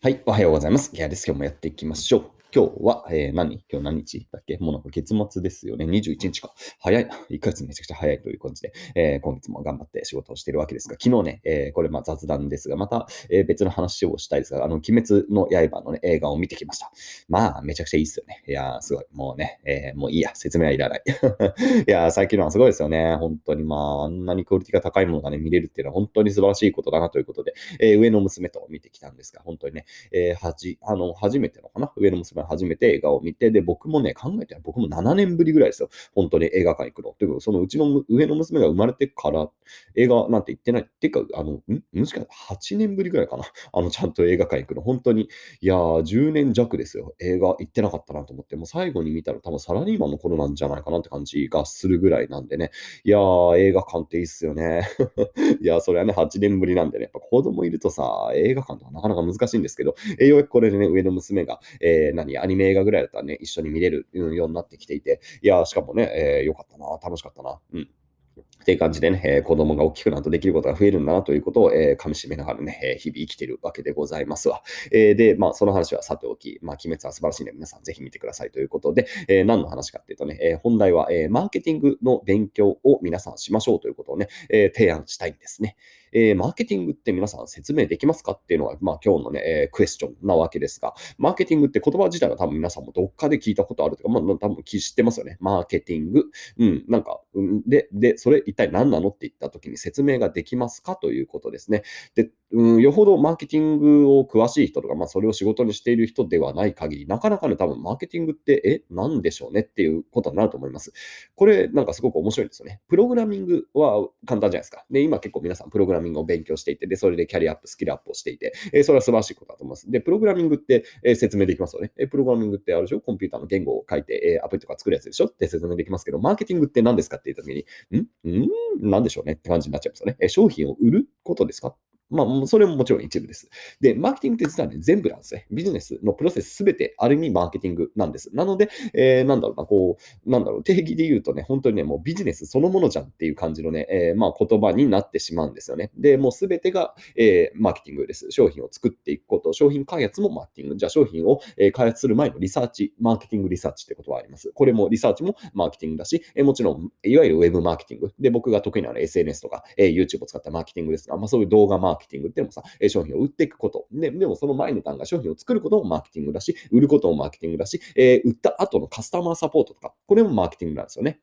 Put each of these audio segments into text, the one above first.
はい、おはようございます。ギアです。今日もやっていきましょう。今日は、えー、何？今日何日？だっけ？もうなんか月末ですよね。21日か。早いな。1ヶ月めちゃくちゃ早いという感じで、えー、今月も頑張って仕事をしているわけですが、昨日ね、えー、これまあ雑談ですが、また、えー、別の話をしたいですが、あの、鬼滅の刃のね、映画を見てきました。まあ、めちゃくちゃいいっすよね。いやー、すごい。もうね、えー、もういいや。説明はいらない。いやー、最近のはすごいですよね。本当にまあ、あんなにクオリティが高いものがね、見れるっていうのは本当に素晴らしいことだなということで、えー、上の娘と見てきたんですが、本当にね、えー、はじ、あの、初めてのかな？上の娘初めて映画を見て、で、僕もね、考えて僕も7年ぶりぐらいですよ。本当に映画館行くの。というか、そのうちの上の娘が生まれてから映画なんて行ってない。っていうか、あの、ん？もしかしたら8年ぶりぐらいかな。あの、ちゃんと映画館行くの。本当に、いやー、10年弱ですよ。映画行ってなかったなと思って、もう最後に見たら多分サラリーマンの頃なんじゃないかなって感じがするぐらいなんでね。いやー、映画館っていいっすよね。いやー、それはね、8年ぶりなんでね、やっぱ子供いるとさ、映画館とかなかなか難しいんですけど、え、ようやくこれでね、上の娘が、えー、何、にアニメ映画ぐらいだったらね、一緒に見れるようになってきていて、いや、しかもね、えー、よかったな、楽しかったな。うん。っていう感じでね、えー、子供が大きくなるとできることが増えるんだなということを、えー、噛み締めながらね、えー、日々生きてるわけでございますわ。えー、で、まあ、その話はさておき、まあ、鬼滅は素晴らしいので、皆さんぜひ見てくださいということで、えー、何の話かっていうとね、えー、本題は、えー、マーケティングの勉強を皆さんしましょうということをね、えー、提案したいんですね。えー、マーケティングって皆さん説明できますかっていうのが、まあ今日のね、えー、クエスチョンなわけですが、マーケティングって言葉自体は多分皆さんもどっかで聞いたことあるとか、まあ多分知ってますよね。マーケティング。うん、なんか、で、で、それ一体何なのって言った時に説明ができますかということですね。で、うん、よほどマーケティングを詳しい人とか、まあ、それを仕事にしている人ではない限り、なかなかね、多分マーケティングって、え、なんでしょうね？っていうことになると思います。これ、なんかすごく面白いんですよね。プログラミングは簡単じゃないですか。で、今結構皆さんプログラミングを勉強していて、で、それでキャリアアップ、スキルアップをしていて、え、それは素晴らしいことだと思います。で、プログラミングって、え、説明できますよね。え、プログラミングってあるでしょ？コンピューターの言語を書いて、え、アプリとか作るやつでしょ？って説明できますけど、マーケティングって何ですかって言った時に、ん？ん？何でしょうね？って感じになっちゃいますよね。え商品を売ることですか？まあ、それももちろん一部です。で、マーケティングって実はね、全部なんですね。ビジネスのプロセスすべてある意味マーケティングなんです。なので、えー、なんだろうな、こう、なんだろう、定義で言うとね、本当にね、もうビジネスそのものじゃんっていう感じのね、えー、まあ言葉になってしまうんですよね。で、もうすべてが、えー、マーケティングです。商品を作っていくこと、商品開発もマーケティング。じゃあ商品を、開発する前のリサーチ、マーケティングリサーチってことはあります。これもリサーチもマーケティングだし、えー、もちろん、いわゆるウェブマーケティング。で、僕が得意なのは SNS とか、えー、YouTube を使ったマーケティングですが、まあそういう動画マーケティングっていうのもさ、商品を売っていくこと。ででもその前の段階、商品を作ることもマーケティングだし、売ることもマーケティングだし、えー、売った後のカスタマーサポートとか、これもマーケティングなんですよね。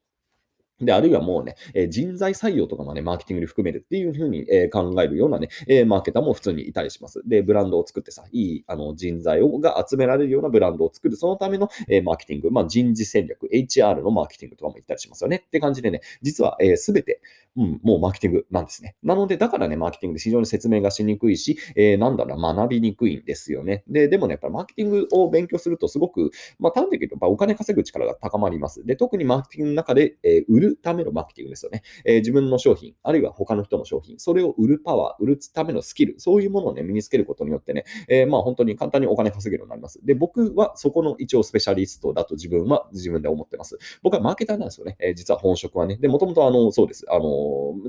で、あるいはもうね、え、人材採用とかもね、マーケティングに含めるっていうふうに、え、考えるようなね、えー、マーケターも普通にいたりします。で、ブランドを作ってさ、いいあの人材をが集められるようなブランドを作る、そのための、えマーケティング、まあ、人事戦略、HR のマーケティングとかも言ったりしますよね。って感じでね、実はすべ、て、うん、もうマーケティングなんですね。なので、だからね、マーケティングで非常に説明がしにくいし、えなんだろう、学びにくいんですよね。で、でもね、やっぱりマーケティングを勉強するとすごく、まあ、端的に言うと、お金稼ぐ力が高まります。で、特にマーケティングの中で、え売るためのマーケティンググですよね。えー、自分の商品、あるいは他の人の商品、それを売るパワー、売るためのスキル、そういうものをね、身につけることによってね、えー、まあ本当に簡単にお金稼げるようになります。で、僕はそこの一応スペシャリストだと自分は自分で思ってます。僕はマーケターなんですよね。えー、実は本職はね。で、もともとあの、そうです。あの、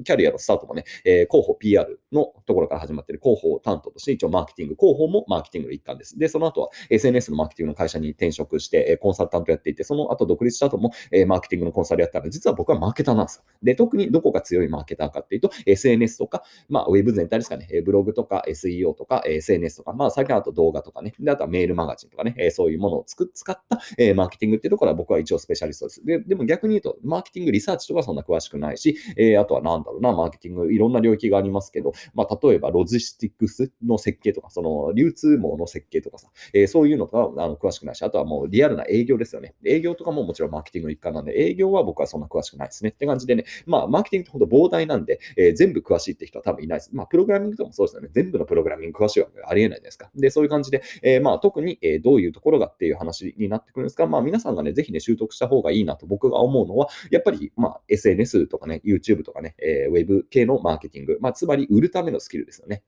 キャリアのスタートもね、えー、広報 PR のところから始まってる広報担当として、一応マーケティング、広報もマーケティングの一環です。で、その後は SNS のマーケティングの会社に転職して、えコンサルタントやっていて、その後独立した後も、えー、マーケティングのコンサルやったら、実は僕はマーケターなんですよ。で、特にどこが強いマーケターかっていうと、SNS とか、まあ、ウェブ全体ですかね、ブログとか SEO とか SNS とか、まあ、最近あと動画とかね、であとはメールマガジンとかね、えそういうものをつく使った、えマーケティングっていうところは僕は一応スペシャリストです。ででも逆に言うと、マーケティングリサーチとかそんな詳しくないし、えあとはなんだろうな、マーケティングいろんな領域がありますけど、まあ、例えばロジスティックスの設計とか、その流通網の設計とかさ、えそういうのとかあの詳しくないし、あとはもうリアルな営業ですよね。営業とかももちろんマーケティングの一環なんで、営業は僕はそんな詳しくないですね。って感じでね、まあ、マーケティングってほんと膨大なんで、えー、全部詳しいって人は多分いないです。まあ、プログラミングとかもそうですよね。全部のプログラミング詳しいわけありえないじゃないですか。で、そういう感じで、えー、まあ、特に、え、どういうところがっていう話になってくるんですが、まあ、皆さんがね、ぜひね、習得した方がいいなと僕が思うのは、やっぱり、まあ、SNS とかね、YouTube とかかね、えー、Web 系のマーケティング、まあ、つまり売るためのスキルですよね。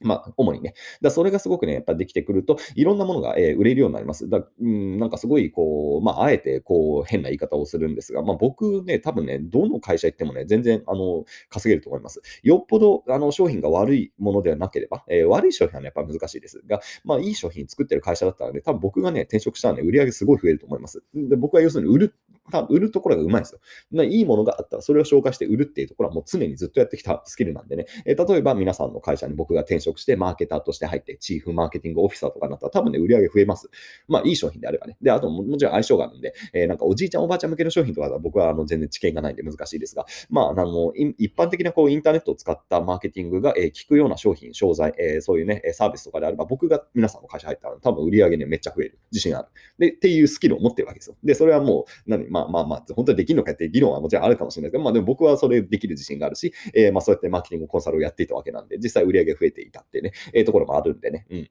まあ、主にね。だそれがすごくね、やっぱできてくると、いろんなものが、えー売れるようになります。だうん、なんかすごい、こう、まあ、あえて、こう、変な言い方をするんですが、まあ、僕ね、多分ね、どの会社行ってもね、全然、あの、稼げると思います。よっぽど、あの、商品が悪いものではなければ、えー悪い商品はね、やっぱ難しいですが、まあ、いい商品作ってる会社だったらね、多分僕がね、転職したらね、売り上げすごい増えると思います。で、僕は要するに売るた売るところがうまいんですよ。まあ、いいものがあったら、それを紹介して売るっていうところはもう常にずっとやってきたスキルなんでね。えー例えば皆さんの会社に僕が転職して、マーケターとして入って、チーフマーケティングオフィサーとかになったら、多分ね、売り上げ増えます。まあ、いい商品であればね。で、あとも、もちろん相性があるんで、えーなんかおじいちゃん、おばあちゃん向けの商品とかは僕はあの全然知見がないんで難しいですが、まあ、あの、一般的なこうインターネットを使ったマーケティングが、えー効くような商品、商材、えーそういうね、サービスとかであれば、僕が皆さんの会社入ったら、多分売り上げね、めっちゃ増える。自信ある。で、っていうスキルを持ってるわけですよ。で、それはもう、何、まあまあまあ、本当にできるのかっていう議論はもちろんあるかもしれないですけど、まあでも僕はそれできる自信があるし、えーまあそうやってマーケティングコンサルをやっていたわけなんで、実際売り上げ増えていたっていうね、えーところもあるんでね。うん。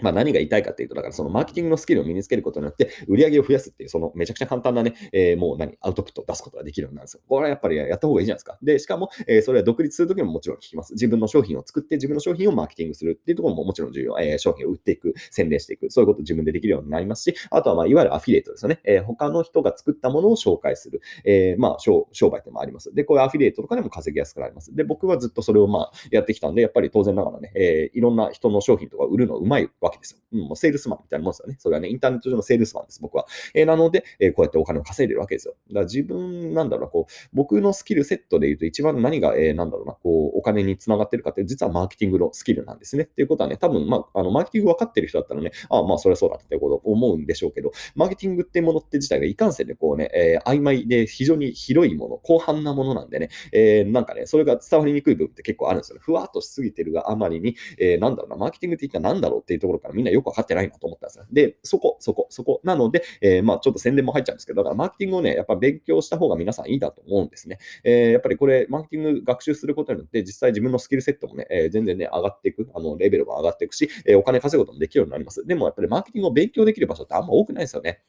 まあ何が言いたいかっていうと、だからそのマーケティングのスキルを身につけることによって、売り上げを増やすっていう、そのめちゃくちゃ簡単なね、えーもう何、アウトプットを出すことができるようになるんですよ。これはやっぱりやった方がいいじゃないですか。で、しかも、えーそれは独立するときももちろん聞きます。自分の商品を作って、自分の商品をマーケティングするっていうところももちろん重要。えー商品を売っていく、宣伝していく、そういうこと自分でできるようになりますし、あとはまあいわゆるアフィリエイトですよね。えー他の人が作ったものを紹介する。えーまあ商商売ってもあります。で、こういうアフィリエイトとかでも稼ぎやすくなります。で、僕はずっとそれをまあやってきたんで、やっぱり当然ながらね、えーいろんな人の商品とか売るのうまいわわけですよ。うん、もうセールスマンみたいなもんですよね。それはね、インターネット上のセールスマンです、僕は。えーなので、えーこうやってお金を稼いでるわけですよ。だから自分、なんだろうな、こう、僕のスキルセットで言うと一番何が、えーなんだろうな、こう、お金につながってるかって、実はマーケティングのスキルなんですね。っていうことはね、多分、まあ、あの、マーケティング分かってる人だったらね、ああ、まあ、それはそうだってこと思うんでしょうけど、マーケティングってものって自体がいかんせんで、こうね、えー曖昧で非常に広いもの、広範なものなんでね、えーなんかね、それが伝わりにくい部分って結構あるんですよね。ふわっとしすぎてるがあまりに、えーなんだろうな、マーケティングって一体何だろうっていうところからみんなよく分かってないなと思ったんですよ。で、そこ、そこ、そこ。なので、えーまあちょっと宣伝も入っちゃうんですけど、だからマーケティングをね、やっぱ勉強した方が皆さんいいだと思うんですね。えーやっぱりこれ、マーケティング学習することによって、実際自分のスキルセットもね、えー全然ね、上がっていく、あの、レベルも上がっていくし、えお金稼ぐこともできるようになります。でもやっぱりマーケティングを勉強できる場所ってあんま多くないですよね。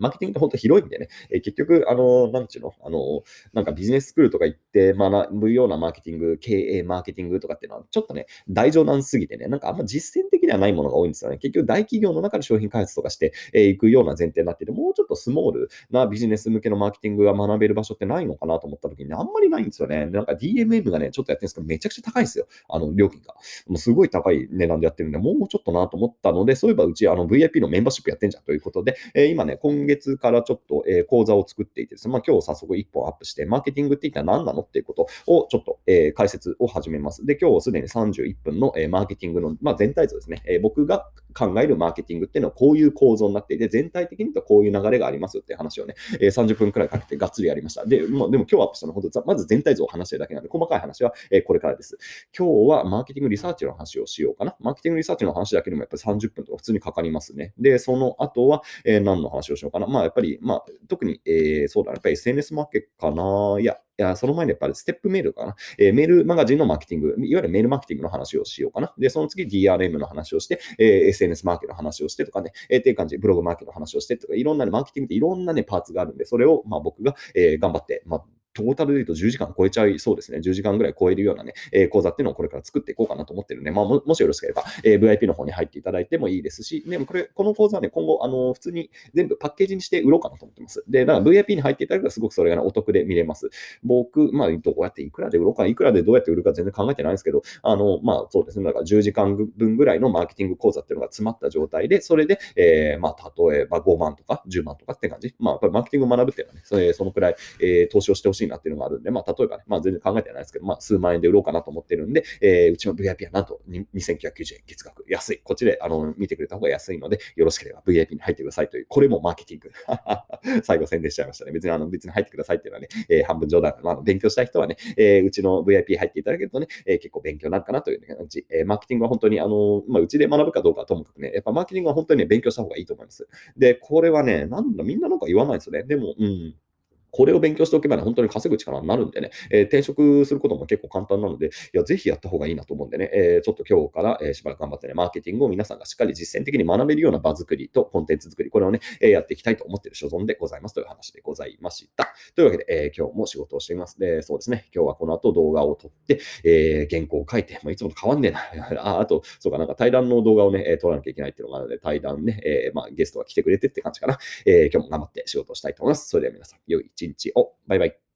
マーケティングって本当広いんでね、え結局、あの、なんちゅうの、あの、なんかビジネススクールとか行って学ぶようなマーケティング、経営マーケティングとかっていうのは、ちょっとね、大冗談すぎてね、なんかあんま実践的ではないものが多いんですよね。結局、大企業の中で商品開発とかして、えーいくような前提になってて、もうちょっとスモールなビジネス向けのマーケティングが学べる場所ってないのかなと思った時に、あんまりないんですよね。なんか DMM がね、ちょっとやってるんですけど、めちゃくちゃ高いんですよ。あの、料金が。もうすごい高い値段でやってるんで、もうちょっとなと思ったので、そういえばうちあの VIP のメンバーシップやってんじゃんということで、えー今ね、今月月からちょっと、えー講座を作っていてですね、まあ、今日早速1本アップして、マーケティングって一体何なのっていうことをちょっと、えー解説を始めます。で、今日すでに31分の、えーマーケティングの、まあ、全体像ですね、えー僕が考えるマーケティングっていうのはこういう構造になっていて、全体的にとこういう流れがありますよって話をね、えー30分くらいかけてがっつりやりました。で、もうでも今日アップしたのは本当まず全体像を話してるだけなんで、細かい話は、えーこれからです。今日はマーケティングリサーチの話をしようかな。マーケティングリサーチの話だけでもやっぱり30分とか普通にかかりますね。で、その後は、えー何の話をしようかな。まあやっぱり、まあ特に、えーそうだな、やっぱり SNS マーケットかな。いや、や、その前にやっぱりステップメールかな。えーメールマガジンのマーケティング、いわゆるメールマーケティングの話をしようかな。で、その次 DRM の話をして、えー SNS マーケの話をしてとかね、えーっていう感じブログマーケの話をしてとか、いろんなね、マーケティングっていろんなね、パーツがあるんで、それをまあ僕が、えー頑張って、まあトータルで言うと10時間超えちゃいそうですね。10時間ぐらい超えるようなね、えー講座っていうのをこれから作っていこうかなと思ってるんで、まあ、もしよろしければ、えー VIP の方に入っていただいてもいいですし、でもこれ、この講座はね、今後、あの、普通に全部パッケージにして売ろうかなと思ってます。で、だから VIP に入っていただくとすごくそれが、ね、お得で見れます。僕、まあ、どうやっていくらで売ろうか、いくらでどうやって売るか全然考えてないんですけど、あの、まあ、そうですね、だから10時間分ぐらいのマーケティング講座っていうのが詰まった状態で、それで、えーまあ、例えば5万とか10万とかって感じ。まあ、やっぱりマーケティングを学ぶっていうのはね、それそのくらい、えー投資をしてほしいなっていうのがあるんで、まあ、例えばね、まあ、全然考えてないですけど、まあ、数万円で売ろうかなと思ってるんで、えーうちの VIP はなんと2990円月額。安い。こっちで、あの、見てくれた方が安いので、よろしければ VIP に入ってくださいという、これもマーケティング。最後宣伝しちゃいましたね。別に、あの、別に入ってくださいっていうのはね、えー半分冗談。まあ、勉強したい人はね、えーうちの VIP 入っていただけるとね、えー結構勉強になるかなという感じ。えーマーケティングは本当に、あの、まあ、うちで学ぶかどうかはともかくね、やっぱマーケティングは本当にね、勉強した方がいいと思います。で、これはね、なんだ、みんななんか言わないですよね。でも、うん。これを勉強しておけばね、本当に稼ぐ力になるんでね、えー、転職することも結構簡単なので、いや、ぜひやった方がいいなと思うんでね、えー、ちょっと今日から、え、しばらく頑張ってね、マーケティングを皆さんがしっかり実践的に学べるような場作りとコンテンツ作り、これをね、え、やっていきたいと思っている所存でございますという話でございました。というわけで、え、今日も仕事をしています。で、そうですね、今日はこの後動画を撮って、え、原稿を書いて、まあ、いつもと変わんねえな。ああと、そうか、なんか対談の動画をね、撮らなきゃいけないっていうのがあるので、対談ね、え、まあ、ゲストが来てくれてって感じかな。え、今日も頑張って仕事をしたいと思います。それでは皆さん、良い一日を。バイバイ。